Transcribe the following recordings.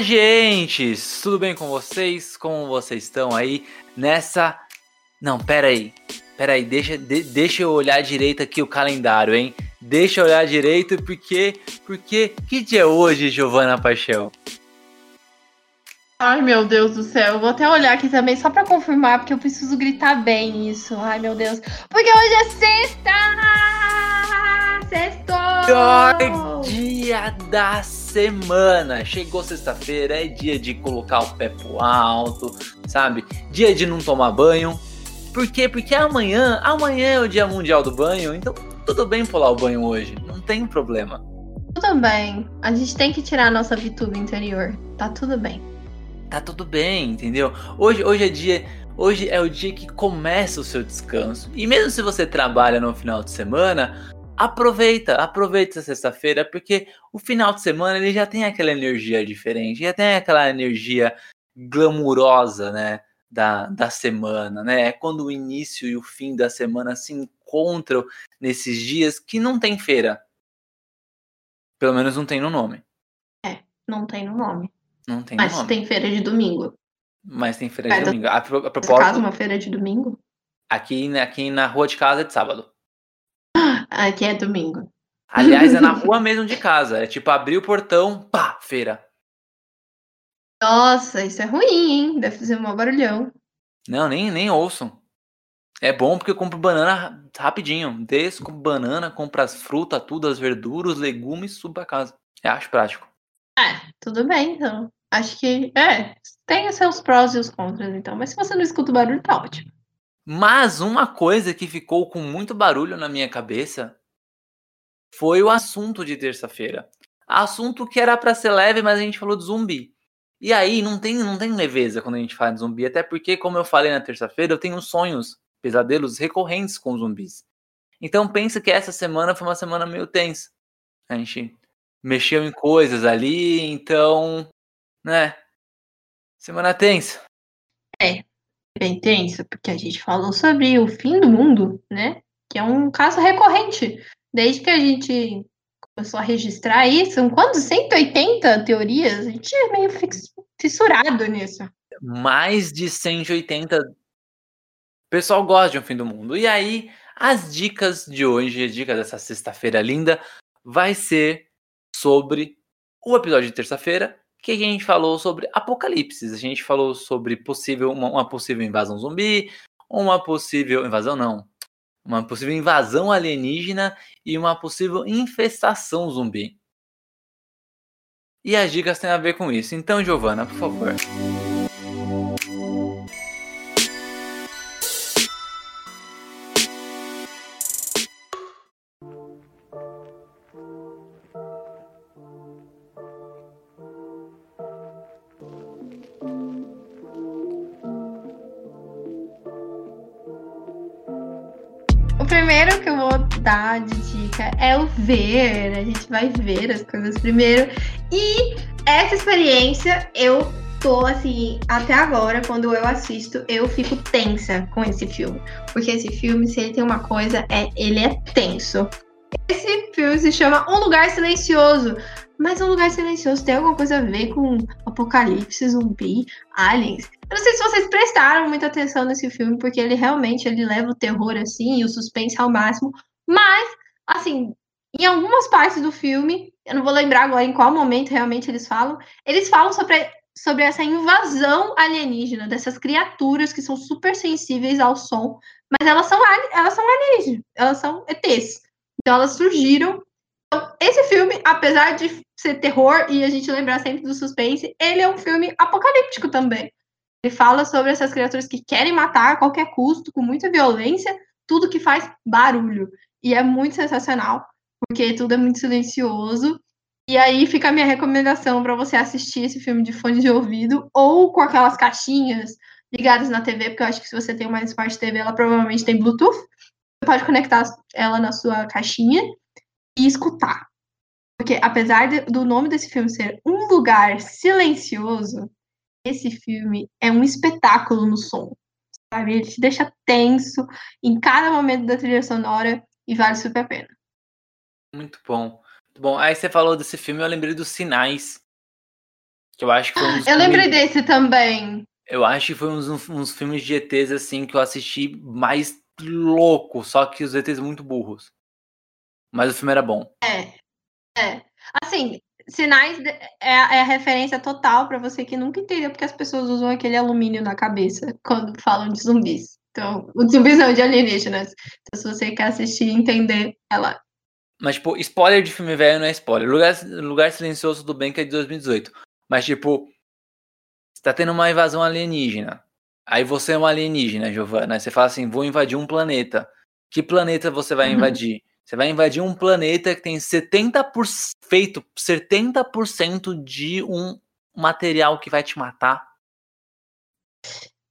Gente! Tudo bem com vocês? Como vocês estão aí nessa. Não, pera aí. Pera aí, deixa, de, deixa eu olhar direito aqui o calendário, hein? Deixa eu olhar direito porque. Porque. Que dia é hoje, Giovana Paixão? Ai, meu Deus do céu. Vou até olhar aqui também só pra confirmar, porque eu preciso gritar bem isso. Ai, meu Deus. Porque hoje é sexta! Sextou! Dia da semana. Chegou sexta-feira, é dia de colocar o pé pro alto, sabe? Dia de não tomar banho. Por quê? Porque amanhã, amanhã é o dia mundial do banho, então tudo bem pular o banho hoje, não tem problema. Tudo bem. A gente tem que tirar a nossa vituba interior. Tá tudo bem. Tá tudo bem, entendeu? Hoje, hoje é dia, hoje é o dia que começa o seu descanso. E mesmo se você trabalha no final de semana, aproveita, aproveita essa sexta-feira, porque o final de semana ele já tem aquela energia diferente, já tem aquela energia glamurosa, né? Da, da semana, né? É quando o início e o fim da semana se encontram nesses dias que não tem feira. Pelo menos não tem no nome. É, não tem no nome. Não tem Mas no nome. tem feira de domingo. Mas tem feira É, de domingo. A, a propósito, uma feira de domingo? aqui, aqui na rua de casa é de sábado. Aqui é domingo. Aliás, é na rua mesmo de casa. É tipo abrir o portão, pá, feira. Nossa, isso é ruim, hein? Deve fazer um barulhão. Não, nem, nem ouçam. É bom porque eu compro banana ra- rapidinho. Desço, compro banana, compro as frutas, tudo, as verduras, os legumes, subo pra casa. Eu acho prático. É, tudo bem, então. Acho que, é, tem os seus prós e os contras, então. Mas se você não escuta o barulho, tá ótimo. Mas uma coisa que ficou com muito barulho na minha cabeça foi o assunto de terça-feira. Assunto que era pra ser leve, mas a gente falou de zumbi. E aí não tem, não tem leveza quando a gente fala de zumbi, até porque, como eu falei na terça-feira, eu tenho sonhos, pesadelos recorrentes com zumbis. Então pensa que essa semana foi uma semana meio tensa. A gente mexeu em coisas ali, então, né? Semana tensa. Bem tenso, porque a gente falou sobre o fim do mundo, né? Que é um caso recorrente. Desde que a gente começou a registrar isso, são quantos? 180 teorias? A gente é meio fissurado nisso. mais de 180. O pessoal gosta de um fim do mundo. E aí, as dicas de hoje, as dicas dessa sexta-feira linda, vai ser sobre o episódio de terça-feira, que a gente falou sobre apocalipses. A gente falou sobre possível uma, uma possível invasão zumbi, uma possível invasão não, uma possível invasão alienígena e uma possível infestação zumbi. E as dicas têm a ver com isso. Então, Giovana, por favor. Primeiro que eu vou dar de dica é o ver. A gente vai ver as coisas primeiro. E essa experiência eu tô assim, até agora, quando eu assisto, eu fico tensa com esse filme. Porque esse filme, se ele tem uma coisa, é ele é tenso. Esse filme se chama Um Lugar Silencioso. Mas Um Lugar Silencioso tem alguma coisa a ver com apocalipse, zumbi, aliens? Eu não sei se vocês prestaram muita atenção nesse filme, porque ele realmente ele leva o terror assim e o suspense ao máximo. Mas, assim, em algumas partes do filme, eu não vou lembrar agora em qual momento realmente eles falam, eles falam sobre, sobre essa invasão alienígena, dessas criaturas que são super sensíveis ao som, mas elas são, elas são alienígenas, elas são ETs. Então elas surgiram. Então, esse filme, apesar de ser terror e a gente lembrar sempre do suspense, ele é um filme apocalíptico também. Ele fala sobre essas criaturas que querem matar a qualquer custo, com muita violência, tudo que faz barulho. E é muito sensacional, porque tudo é muito silencioso. E aí fica a minha recomendação para você assistir esse filme de fone de ouvido ou com aquelas caixinhas ligadas na TV, porque eu acho que se você tem uma Smart TV, ela provavelmente tem Bluetooth. Você pode conectar ela na sua caixinha e escutar. Porque apesar de, do nome desse filme ser Um Lugar Silencioso, esse filme é um espetáculo no som. Sabe? Ele te deixa tenso em cada momento da trilha sonora e vale super a pena. Muito bom. Muito bom. Aí você falou desse filme, eu lembrei dos Sinais. Que eu acho que foi um Eu filmes... lembrei desse também. Eu acho que foi uns, uns filmes de ETs assim que eu assisti mais louco, só que os ETs muito burros. Mas o filme era bom. É. É. Assim, Sinais é, é a referência total para você que nunca entendeu porque as pessoas usam aquele alumínio na cabeça quando falam de zumbis. Então, o zumbis não, de alienígenas. Então, se você quer assistir e entender, ela. Mas, tipo, spoiler de filme velho não é spoiler. Lugar, Lugar Silencioso, tudo bem que é de 2018. Mas, tipo, você tá tendo uma invasão alienígena. Aí você é uma alienígena, Giovana. Aí você fala assim: vou invadir um planeta. Que planeta você vai uhum. invadir? Você vai invadir um planeta que tem 70% feito 70% de um material que vai te matar.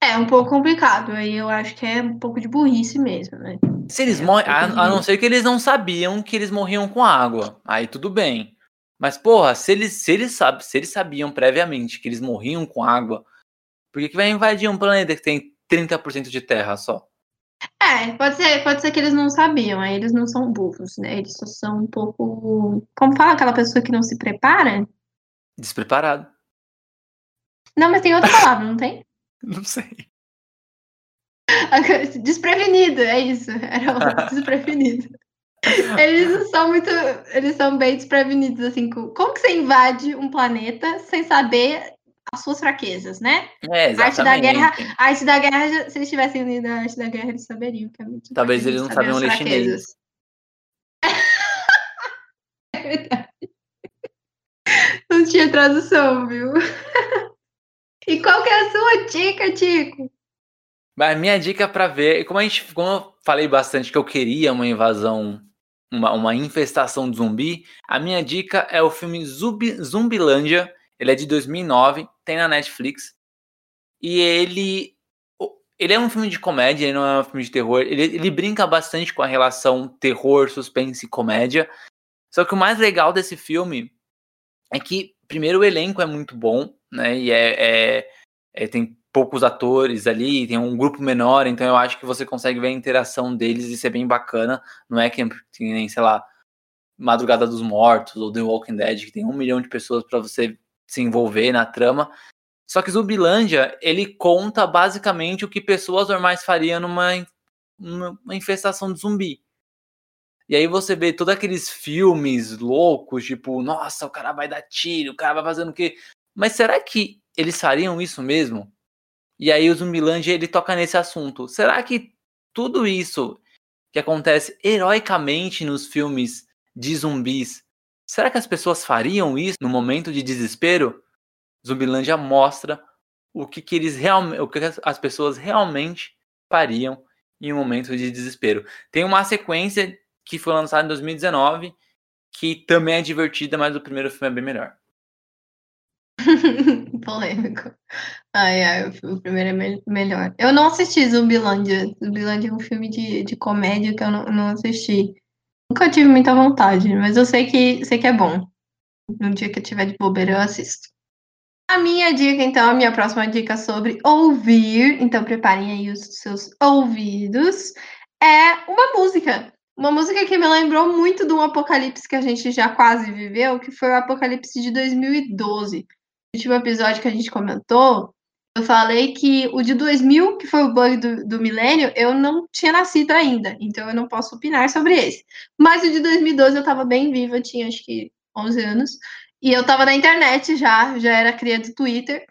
É um pouco complicado, aí eu acho que é um pouco de burrice mesmo, né? Se eles é morrem, um a, a, não ser que eles não sabiam que eles morriam com água, aí tudo bem. Mas porra, se eles se eles, sab, se eles sabiam previamente que eles morriam com água, por que, que vai invadir um planeta que tem 30% de terra só? É, pode ser, pode ser que eles não sabiam, aí eles não são burros, né? Eles só são um pouco. Como fala aquela pessoa que não se prepara? Despreparado. Não, mas tem outra palavra, não tem? não sei. Desprevenido, é isso. Era o desprevenido. Eles são muito. Eles são bem desprevenidos, assim. Como que você invade um planeta sem saber as suas fraquezas, né? É, exatamente. A arte da guerra, a arte da guerra, se eles tivessem lido a arte da guerra, eles saberiam que é muito Talvez eles não sabiam ler chinês. é verdade. Não tinha tradução, viu? E qual que é a sua dica, Tico? A minha dica para ver, como a gente, como eu falei bastante que eu queria uma invasão, uma, uma infestação de zumbi, a minha dica é o filme Zumbi, Zumbilândia. Ele é de 2009, tem na Netflix. E ele ele é um filme de comédia, ele não é um filme de terror. Ele, ele brinca bastante com a relação terror, suspense e comédia. Só que o mais legal desse filme é que, primeiro, o elenco é muito bom, né? E é, é, é, tem poucos atores ali, tem um grupo menor, então eu acho que você consegue ver a interação deles e ser bem bacana. Não é que nem, sei lá, Madrugada dos Mortos ou The Walking Dead, que tem um milhão de pessoas para você se envolver na trama. Só que Zumbilândia, ele conta basicamente o que pessoas normais fariam numa, numa infestação de zumbi. E aí você vê todos aqueles filmes loucos, tipo, nossa, o cara vai dar tiro, o cara vai fazendo o quê? Mas será que eles fariam isso mesmo? E aí o Zumbilândia, ele toca nesse assunto. Será que tudo isso que acontece heroicamente nos filmes de zumbis Será que as pessoas fariam isso no momento de desespero? Zumbilândia mostra o que, que eles realmente, o que as pessoas realmente fariam em um momento de desespero. Tem uma sequência que foi lançada em 2019 que também é divertida, mas o primeiro filme é bem melhor. Polêmico. Ai, ai, o primeiro é me melhor. Eu não assisti Zumbilândia. Zumbilândia é um filme de, de comédia que eu não, não assisti. Nunca tive muita vontade, mas eu sei que, sei que é bom. No dia que eu tiver de bobeira, eu assisto. A minha dica, então, a minha próxima dica sobre ouvir, então preparem aí os seus ouvidos, é uma música. Uma música que me lembrou muito de um apocalipse que a gente já quase viveu, que foi o apocalipse de 2012. O último episódio que a gente comentou, eu falei que o de 2000, que foi o bug do, do milênio, eu não tinha nascido ainda, então eu não posso opinar sobre esse. Mas o de 2012 eu estava bem viva, tinha acho que 11 anos, e eu estava na internet já, já era criança do Twitter.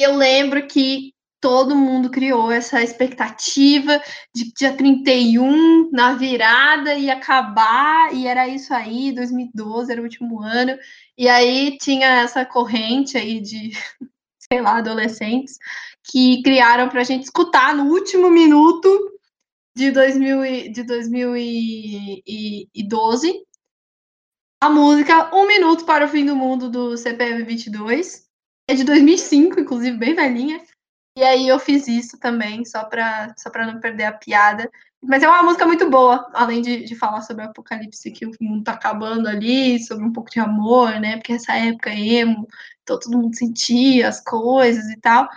E eu lembro que todo mundo criou essa expectativa de dia 31, na virada, ia acabar, e era isso aí, 2012 era o último ano. E aí tinha essa corrente aí de sei lá, adolescentes, que criaram para a gente escutar no último minuto de, 2000 de 2012 a música Um Minuto para o Fim do Mundo do CPM 22. É de 2005, inclusive, bem velhinha. E aí eu fiz isso também, só para só não perder a piada. Mas é uma música muito boa, além de, de falar sobre o apocalipse que o mundo tá acabando ali, sobre um pouco de amor, né? Porque essa época é emo, então todo mundo sentia as coisas e tal.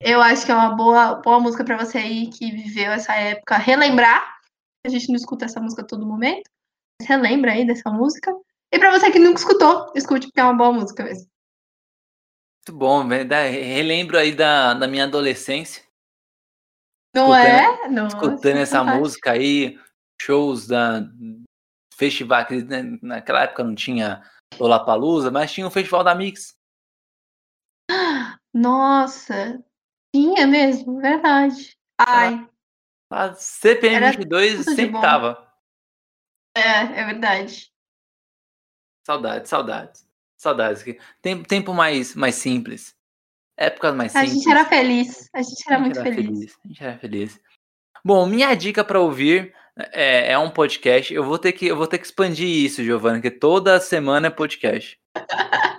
Eu acho que é uma boa, boa música para você aí que viveu essa época relembrar. A gente não escuta essa música a todo momento. Mas relembra aí dessa música. E para você que nunca escutou, escute porque é uma boa música mesmo. Muito bom, relembro aí da, da minha adolescência. Não é? Nossa, escutando essa música aí, shows da festival, que né, naquela época não tinha Lollapalooza, mas tinha o Festival da Mix. Nossa, tinha mesmo, verdade. Ai. A CPM 22 sempre tava. É, é verdade. Saudades, saudades. Saudades. Tempo, tempo mais, mais simples. Épocas mais simples. A gente era feliz. A gente era a gente muito era feliz. feliz. A gente era feliz. Bom, minha dica para ouvir é, é, um podcast. Eu vou ter que, eu vou ter que expandir isso, Giovana, que toda semana é podcast.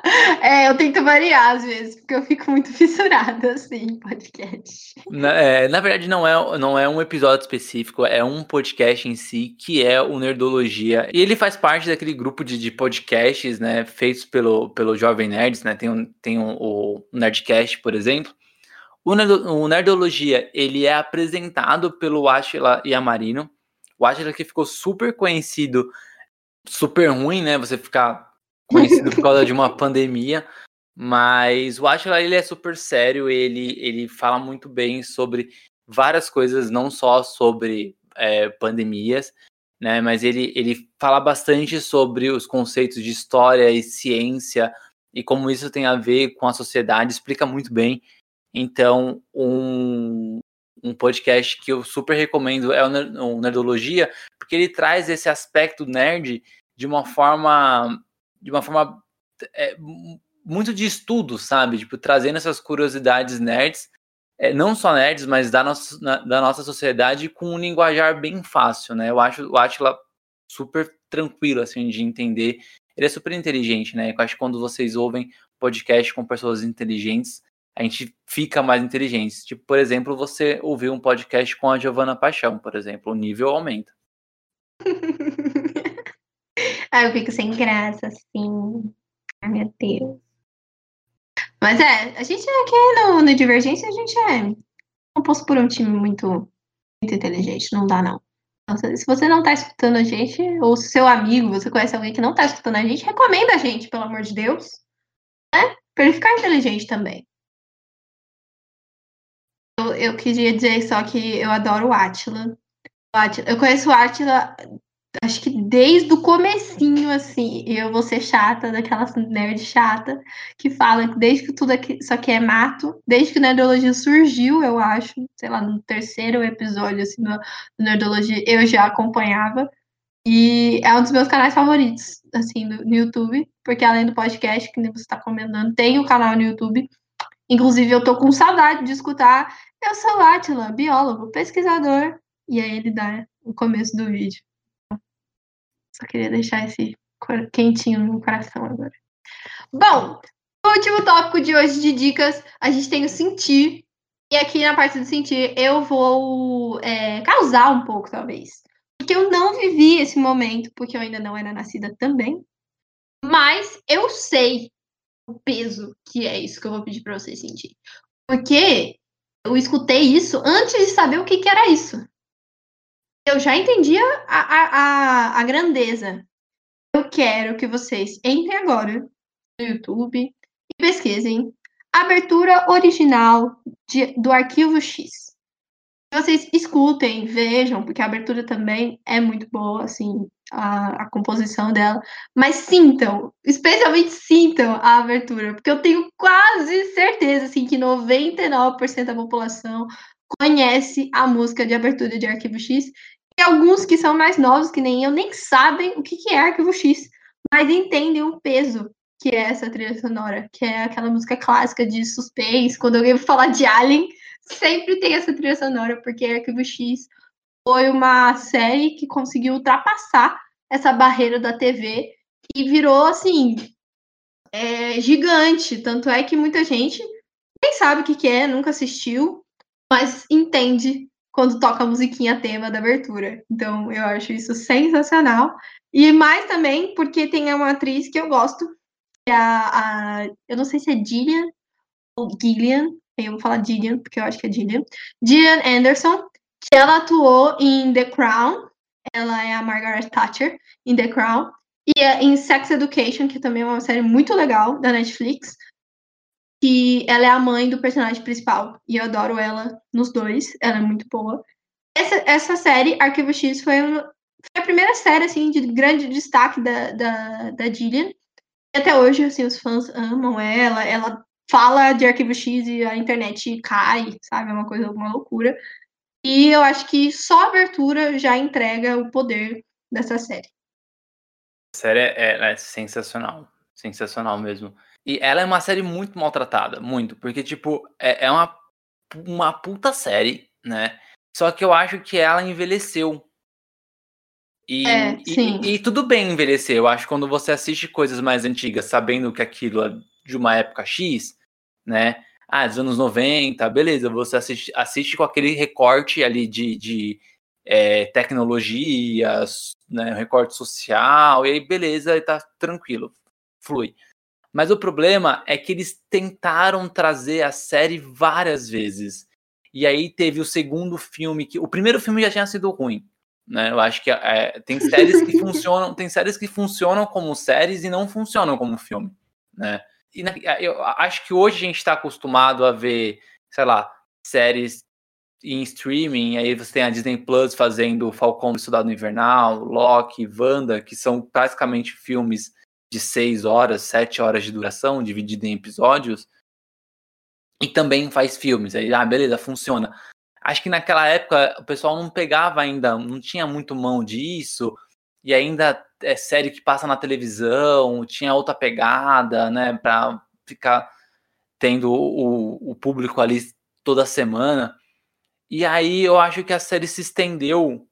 É, eu tento variar às vezes, porque eu fico muito fissurada, assim, em podcast. Na, é, na verdade, não é, não é um episódio específico, é um podcast em si, que é o Nerdologia. E ele faz parte daquele grupo de, de podcasts, né, feitos pelo, pelo Jovem Nerds, né, tem, um, tem um, o Nerdcast, por exemplo. O, o Nerdologia, ele é apresentado pelo Ashila Yamarino. O Ashila que ficou super conhecido, super ruim, né, você ficar conhecido por causa de uma pandemia, mas o Atila ele é super sério, ele, ele fala muito bem sobre várias coisas, não só sobre é, pandemias, né? Mas ele, ele fala bastante sobre os conceitos de história e ciência e como isso tem a ver com a sociedade, explica muito bem. Então, um, um podcast que eu super recomendo é o Nerdologia, porque ele traz esse aspecto nerd de uma forma de uma forma é, muito de estudo, sabe? Tipo, trazendo essas curiosidades nerds, é, não só nerds, mas da nossa, na, da nossa sociedade com um linguajar bem fácil, né? Eu acho o Atila super tranquilo, assim, de entender. Ele é super inteligente, né? Eu acho que quando vocês ouvem podcast com pessoas inteligentes, a gente fica mais inteligente. Tipo, por exemplo, você ouvir um podcast com a Giovana Paixão, por exemplo, o nível aumenta. Aí eu fico sem graça, assim. Ai, meu Deus. Mas é, a gente aqui no, no Divergência, a gente é composto por um time muito, muito inteligente, não dá não. Então, se você não tá escutando a gente, ou seu amigo, você conhece alguém que não tá escutando a gente, recomenda a gente, pelo amor de Deus. Né? Pra ele ficar inteligente também. Eu, eu queria dizer só que eu adoro o Atila. Eu conheço o Atila acho que desde o comecinho, assim, eu vou ser chata, daquela nerd chata, que fala que desde que tudo aqui, isso aqui é mato, desde que Nerdologia surgiu, eu acho, sei lá, no terceiro episódio, assim, do, do Nerdologia, eu já acompanhava, e é um dos meus canais favoritos, assim, no YouTube, porque além do podcast, que você está comentando, tem o canal no YouTube, inclusive eu tô com saudade de escutar, eu sou Atila, biólogo, pesquisador, e aí ele dá o começo do vídeo. Só queria deixar esse quentinho no coração agora. Bom, o último tópico de hoje de dicas, a gente tem o sentir. E aqui na parte do sentir, eu vou é, causar um pouco, talvez. Porque eu não vivi esse momento, porque eu ainda não era nascida também. Mas eu sei o peso que é isso que eu vou pedir para vocês sentir. Porque eu escutei isso antes de saber o que, que era isso eu já entendi a, a, a, grandeza. Eu quero que vocês entrem agora no YouTube e pesquisem abertura original de, do arquivo X. Vocês escutem, vejam, porque a abertura também é muito boa, assim, a, a composição dela. Mas sintam, especialmente sintam a abertura, porque eu tenho quase certeza, assim, que 99% da população conhece a música de abertura de Arquivo X alguns que são mais novos, que nem eu, nem sabem o que, é Arquivo X, mas entendem o peso que é essa trilha sonora, que é aquela música clássica de suspense. Quando alguém falar de Alien, sempre tem essa trilha sonora, porque Arquivo X foi uma série que conseguiu ultrapassar essa barreira da TV e virou assim é, gigante. Tanto é que muita gente nem sabe o que, que é, nunca assistiu, mas entende quando toca a musiquinha tema da abertura. Então eu acho isso sensacional. E mais também porque tem uma atriz que eu gosto, que é a, a eu não sei se é Gillian ou Gillian, eu vou falar Gillian, porque eu acho que é Gillian. Gillian Anderson, que ela atuou em The Crown, ela é a Margaret Thatcher em The Crown, e é em Sex Education, que também é uma série muito legal da Netflix, que ela é a mãe do personagem principal, e eu adoro ela nos dois, ela é muito boa. Essa, essa série, Arquivo X, foi, foi a primeira série, assim, de grande destaque da, da, da Gillian, e até hoje, assim, os fãs amam ela, ela fala de Arquivo X e a internet cai, sabe? É uma coisa, uma loucura. E eu acho que só a abertura já entrega o poder dessa série. A série é, é sensacional. Sensacional mesmo. E ela é uma série muito maltratada, muito. Porque, tipo, é, é uma, uma puta série, né? Só que eu acho que ela envelheceu. E, é, e, e, tudo bem envelhecer. Eu acho que quando você assiste coisas mais antigas, sabendo que aquilo é de uma época X, né? Ah, dos anos 90, beleza, você assiste, assiste com aquele recorte ali de, de é, tecnologias, né, recorte social, e aí beleza, tá tranquilo, flui. Mas o problema é que eles tentaram trazer a série várias vezes. E aí teve o segundo filme, que o primeiro filme já tinha sido ruim. Né? Eu acho que é, tem séries que funcionam, tem séries que funcionam como séries e não funcionam como filme. Né? e eu acho que hoje a gente está acostumado a ver, sei lá, séries em streaming, aí você tem a Disney Plus fazendo Falcão do Soldado Invernal, Loki, Wanda, que são basicamente filmes de seis horas, sete horas de duração, dividido em episódios, e também faz filmes. Aí, ah, beleza, funciona. Acho que naquela época o pessoal não pegava ainda, não tinha muito mão disso, e ainda é série que passa na televisão, tinha outra pegada, né, para ficar tendo o, o público ali toda semana. E aí eu acho que a série se estendeu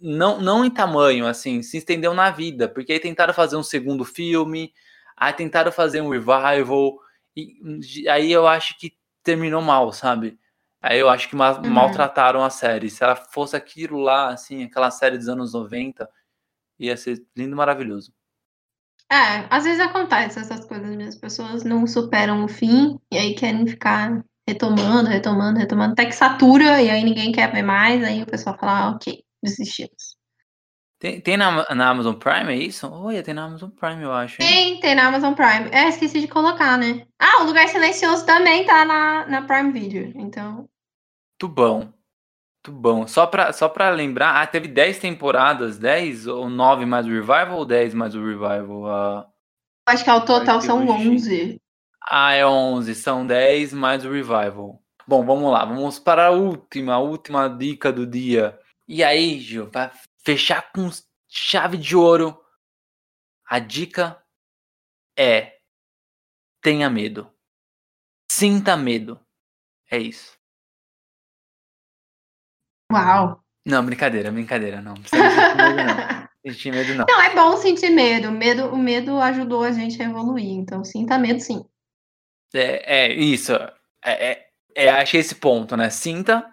não, não em tamanho, assim, se estendeu na vida, porque aí tentaram fazer um segundo filme, aí tentaram fazer um revival, e aí eu acho que terminou mal, sabe? Aí eu acho que uhum. maltrataram a série. Se ela fosse aquilo lá, assim, aquela série dos anos 90, ia ser lindo maravilhoso. É, às vezes acontece essas coisas. As pessoas não superam o fim e aí querem ficar retomando, retomando, retomando, até que satura e aí ninguém quer ver mais, aí o pessoal fala, ah, ok, desistimos. Tem, tem na, na, Amazon Prime, é isso? Olha, tem na Amazon Prime, eu acho. Hein? Tem, tem na Amazon Prime. É, esqueci de colocar, né? Ah, o Lugar Silencioso também tá na, na Prime Video, então... Muito bom. Só pra, só pra lembrar, ah, teve 10 temporadas, 10 ou 9 mais o Revival ou 10 mais o Revival? Uh, Acho que ao total são 11. Ah, é 11, são 10 mais o Revival. Bom, vamos lá, vamos para a última, a última dica do dia. E aí, Gil, para fechar com chave de ouro, a dica é: tenha medo. Sinta medo. É isso. Uau! Não, brincadeira, brincadeira, não. Não sentir medo, não. Sentir medo, não. Não, é bom sentir medo. medo. O medo ajudou a gente a evoluir, então sinta medo, sim. É, é isso. É, é, é, achei esse ponto, né? Sinta,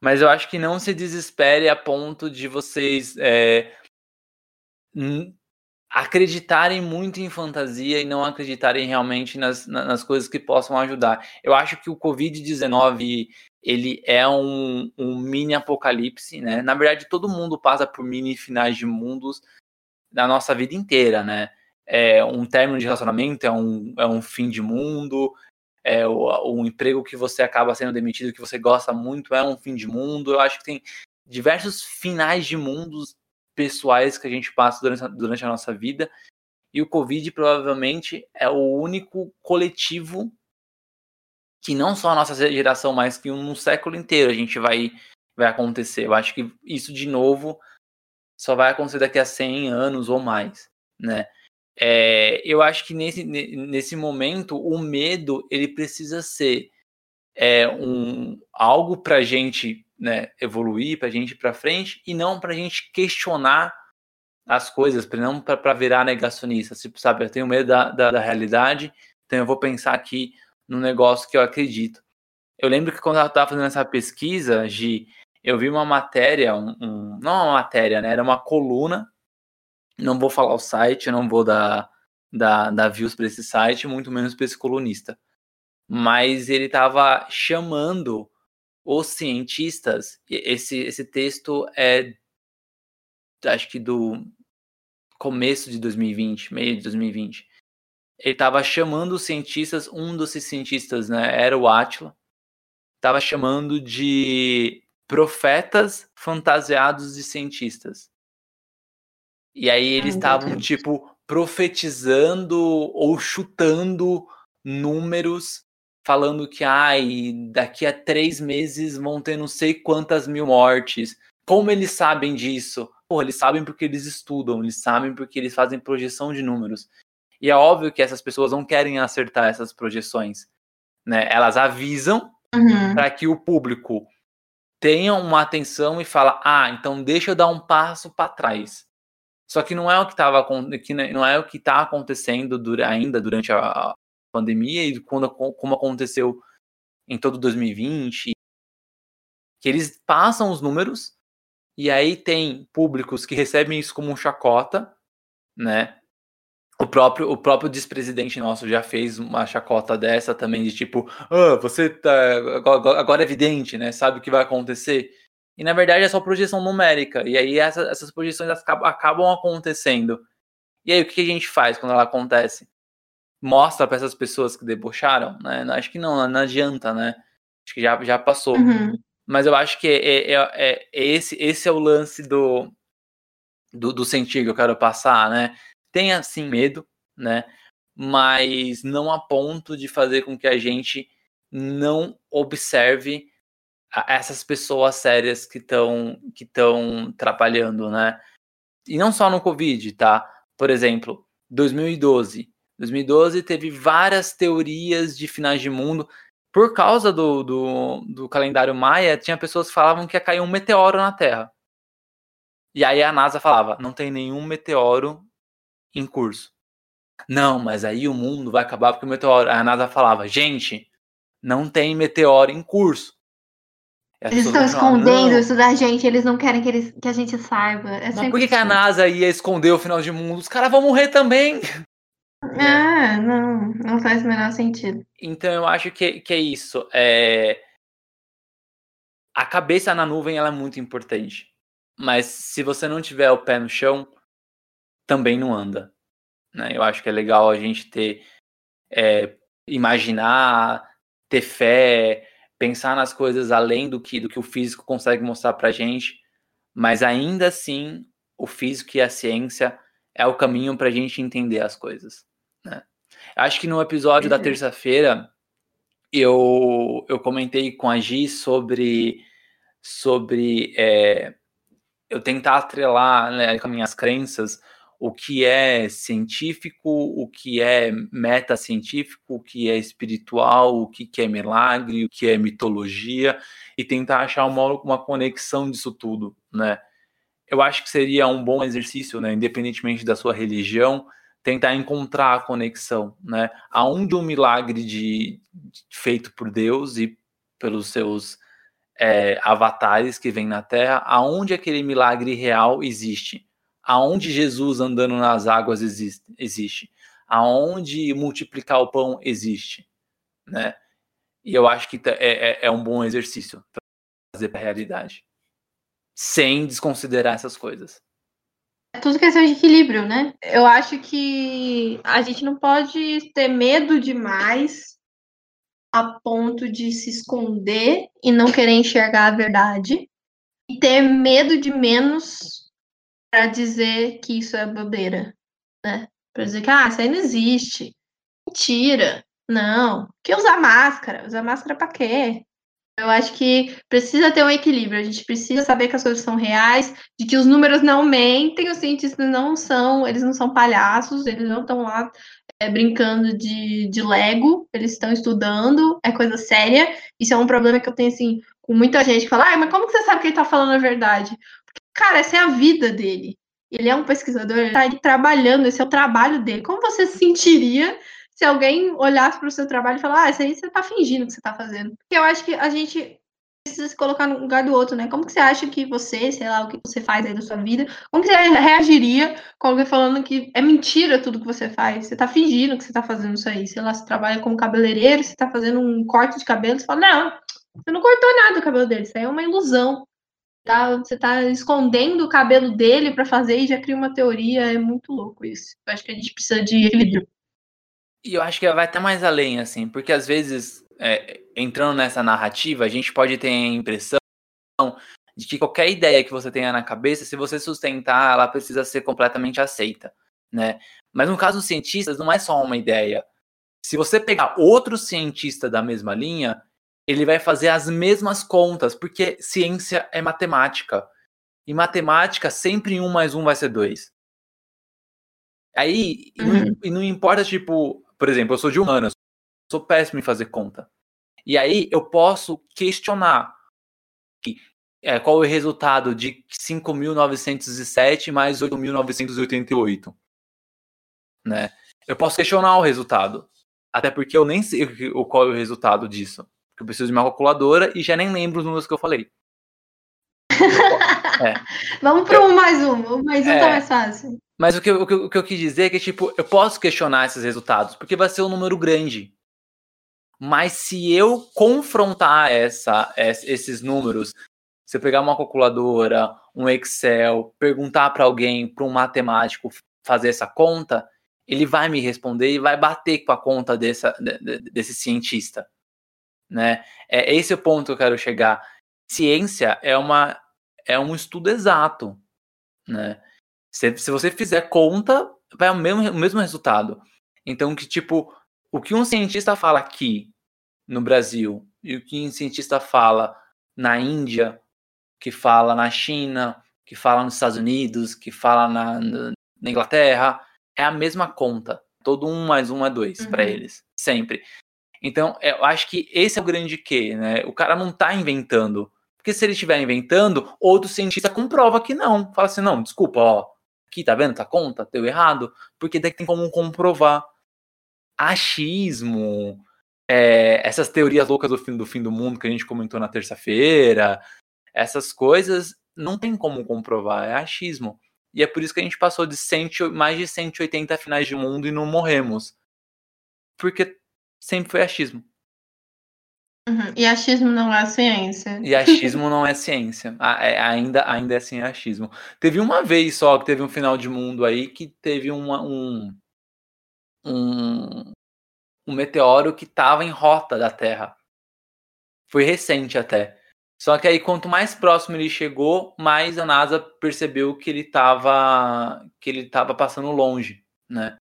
mas eu acho que não se desespere a ponto de vocês é, acreditarem muito em fantasia e não acreditarem realmente nas, nas coisas que possam ajudar. Eu acho que o Covid-19 ele é um, um, mini apocalipse, né? Na verdade, todo mundo passa por mini finais de mundos na nossa vida inteira, né? É um término de relacionamento é um, é um fim de mundo, é o, o emprego que você acaba sendo demitido, que você gosta muito, é um fim de mundo. Eu acho que tem diversos finais de mundos pessoais que a gente passa durante, durante a nossa vida. E o Covid provavelmente é o único coletivo que não só a nossa geração, mas que no século inteiro a gente vai, vai acontecer. Eu acho que isso, de novo, só vai acontecer daqui a 100 anos ou mais, né? É, eu acho que nesse, nesse momento o medo ele precisa ser é, um, algo para gente né, evoluir, para gente ir para frente e não para gente questionar as coisas, não para virar negacionista. Tipo, sabe, eu tenho medo da, da, da, realidade, então eu vou pensar aqui no negócio que eu acredito. Eu lembro que quando eu estava fazendo essa pesquisa, Gi, eu vi uma matéria, um, um, não uma matéria, né? Era uma coluna. Não vou falar o site, não vou dar, dar, dar views para esse site, muito menos para esse colunista. Mas ele estava chamando os cientistas. Esse, esse texto é, acho que do começo de 2020, meio de 2020. Ele estava chamando os cientistas, um dos cientistas, né, era o Atila, estava chamando de profetas fantasiados de cientistas. E aí eles estavam, tipo, profetizando ou chutando números, falando que, ai, daqui a três meses vão ter não sei quantas mil mortes. Como eles sabem disso? Pô, eles sabem porque eles estudam, eles sabem porque eles fazem projeção de números. E é óbvio que essas pessoas não querem acertar essas projeções. Né? Elas avisam uhum. para que o público tenha uma atenção e fala: "Ah, então deixa eu dar um passo para trás". Só que não é o que estava que não é o que está acontecendo ainda durante a pandemia e quando como aconteceu em todo 2020, que eles passam os números e aí tem públicos que recebem isso como um chacota, né? O próprio, o próprio despresidente nosso já fez uma chacota dessa também, de tipo, ah, você tá. Agora é evidente, né? Sabe o que vai acontecer. E na verdade é só projeção numérica. E aí essa, essas projeções acabam, acabam acontecendo. E aí o que a gente faz quando ela acontece? Mostra para essas pessoas que debocharam, né? Acho que não, não adianta, né? Acho que já, já passou. Uhum. Mas eu acho que é, é, é, é, esse, esse é o lance do, do, do sentido que eu quero passar, né? tenha sim medo, né? Mas não a ponto de fazer com que a gente não observe essas pessoas sérias que estão que estão trabalhando, né? E não só no Covid, tá? Por exemplo, 2012. 2012 teve várias teorias de finais de mundo. Por causa do, do, do calendário maia, tinha pessoas que falavam que ia cair um meteoro na Terra. E aí a NASA falava: não tem nenhum meteoro em curso. Não, mas aí o mundo vai acabar porque o meteoro. A NASA falava, gente, não tem meteoro em curso. Eles estão escondendo isso da gente, eles não querem que, eles, que a gente saiba. É mas por que, que, a NASA ia esconder o final de mundo? Os caras vão morrer também. Ah, não, não faz o menor sentido. Então eu acho que, que é isso. É... A cabeça na nuvem ela é muito importante. Mas se você não tiver o pé no chão, também não anda. Né? Eu acho que é legal a gente ter, é, imaginar, ter fé, pensar nas coisas além do que, do que o físico consegue mostrar para gente, mas ainda assim o físico e a ciência é o caminho para a gente entender as coisas. Né? Acho que no episódio uhum. da terça-feira eu, eu comentei com a Gi sobre, sobre é, eu tentar atrelar né, com minhas crenças o que é científico, o que é metacientífico, o que é espiritual, o que é milagre, o que é mitologia, e tentar achar uma, uma conexão disso tudo, né? Eu acho que seria um bom exercício, né, independentemente da sua religião, tentar encontrar a conexão, né? Aonde um milagre de, de feito por Deus e pelos seus é, avatares que vêm na Terra, aonde aquele milagre real existe aonde Jesus andando nas águas existe, existe, aonde multiplicar o pão existe, né? E eu acho que é, é, é um bom exercício trazer para a realidade, sem desconsiderar essas coisas. É tudo questão de equilíbrio, né? Eu acho que a gente não pode ter medo demais a ponto de se esconder e não querer enxergar a verdade, e ter medo de menos para dizer que isso é bobeira, né? Para dizer que ah, isso aí não existe. Mentira. Não. Que usar máscara? Usar máscara para quê? Eu acho que precisa ter um equilíbrio. A gente precisa saber que as coisas são reais, de que os números não mentem, os cientistas não são, eles não são palhaços, eles não estão lá é, brincando de, de Lego, eles estão estudando, é coisa séria. Isso é um problema que eu tenho assim com muita gente que fala, ah, mas como que você sabe que ele está falando a verdade? Cara, essa é a vida dele. ele é um pesquisador, ele está trabalhando, esse é o trabalho dele. Como você se sentiria se alguém olhasse para o seu trabalho e falasse, ah, isso aí você está fingindo que você está fazendo? Porque eu acho que a gente precisa se colocar no lugar do outro, né? Como que você acha que você, sei lá, o que você faz aí da sua vida, como que você reagiria com alguém falando que é mentira tudo que você faz? Você tá fingindo que você tá fazendo isso aí. Sei lá, você trabalha como cabeleireiro, você tá fazendo um corte de cabelo, você fala, não, você não cortou nada do cabelo dele, isso aí é uma ilusão. Tá, você tá escondendo o cabelo dele para fazer e já cria uma teoria, é muito louco isso. Eu acho que a gente precisa de equilíbrio. E eu acho que vai até mais além, assim, porque às vezes é, entrando nessa narrativa, a gente pode ter a impressão de que qualquer ideia que você tenha na cabeça, se você sustentar, ela precisa ser completamente aceita, né? Mas no caso dos cientistas, não é só uma ideia. Se você pegar outro cientista da mesma linha, ele vai fazer as mesmas contas, porque ciência é matemática. E matemática, sempre um mais um vai ser dois. Aí, uhum. e, não, não importa, tipo, por exemplo, eu sou de humanas, sou péssimo em fazer conta. E aí eu posso questionar é, qual é o resultado de 5.907 mais 8.988. Né? Eu posso questionar o resultado. Até porque eu nem sei qual é o resultado disso. Eu preciso de uma calculadora e já nem lembro os números que eu falei. é. Vamos para um mais um. O mais um é, tá mais fácil. Mas o que, o, que, o que eu quis dizer é que, tipo, eu posso questionar esses resultados, porque vai ser um número grande. Mas se eu confrontar essa, esses números, se eu pegar uma calculadora, um Excel, perguntar para alguém, para um matemático fazer essa conta, ele vai me responder e vai bater com a conta dessa, desse cientista. Né? É esse é o ponto que eu quero chegar. Ciência é, uma, é um estudo exato. Né? Se, se você fizer conta, vai o mesmo, o mesmo resultado. Então, que tipo, o que um cientista fala aqui no Brasil e o que um cientista fala na Índia, que fala na China, que fala nos Estados Unidos, que fala na, na Inglaterra, é a mesma conta. Todo um mais um é dois uhum. para eles, sempre. Então, eu acho que esse é o grande quê, né? O cara não está inventando. Porque se ele estiver inventando, outro cientista comprova que não. Fala assim, não, desculpa, ó, aqui tá vendo, tá conta, deu errado. Porque daí tem como comprovar achismo, é, essas teorias loucas do fim, do fim do mundo que a gente comentou na terça-feira, essas coisas não tem como comprovar, é achismo. E é por isso que a gente passou de 100, mais de 180 finais de mundo e não morremos. Porque sempre foi achismo. Uhum. E achismo não é ciência. E achismo não é ciência. É, ainda, ainda é assim achismo. Teve uma vez só que teve um final de mundo aí que teve uma, um, um, um meteoro que estava em rota da Terra. Foi recente até. Só que aí, quanto mais próximo ele chegou, mais a NASA percebeu que ele estava que ele estava passando longe, né?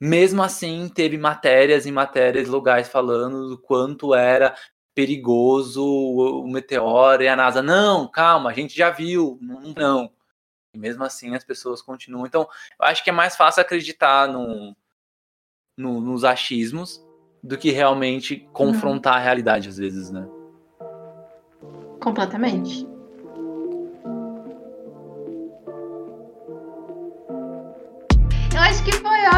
Mesmo assim, teve matérias e matérias locais falando do quanto era perigoso o meteoro e a NASA, não, calma, a gente já viu, não, não. E mesmo assim as pessoas continuam. Então, eu acho que é mais fácil acreditar no, no, nos achismos do que realmente confrontar uhum. a realidade às vezes, né? Completamente.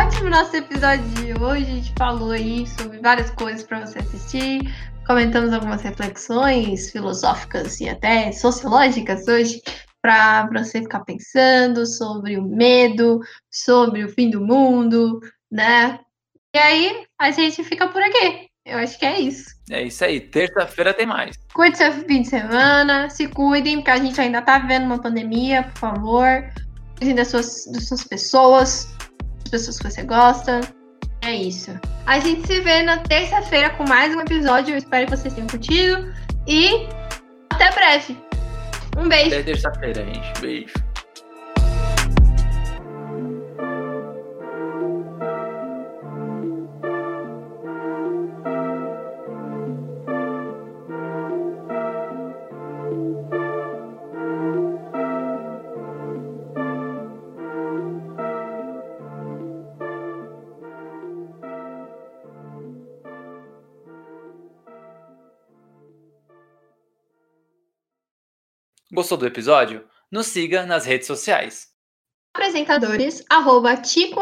Ótimo nosso episódio de hoje. A gente falou aí sobre várias coisas para você assistir. Comentamos algumas reflexões filosóficas e até sociológicas hoje para você ficar pensando sobre o medo, sobre o fim do mundo, né? E aí, a gente fica por aqui. Eu acho que é isso. É isso aí. Terça-feira tem mais. Cuide seu fim de semana, se cuidem, porque a gente ainda tá vivendo uma pandemia, por favor. Cuidem das suas, das suas pessoas, pessoas que você gosta. É isso. A gente se vê na terça-feira com mais um episódio. Eu espero que vocês tenham curtido. E até breve. Um beijo. Até terça-feira, gente. Beijo. Gostou do episódio? Nos siga nas redes sociais. Apresentadores, arroba Tico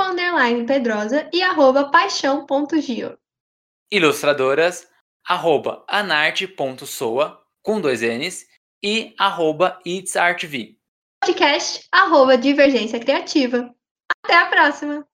Pedrosa e arroba paixão.gio. Ilustradoras, arroba anarte.soa, com dois N's, e arroba itsartv. Podcast, arroba Divergência Criativa. Até a próxima!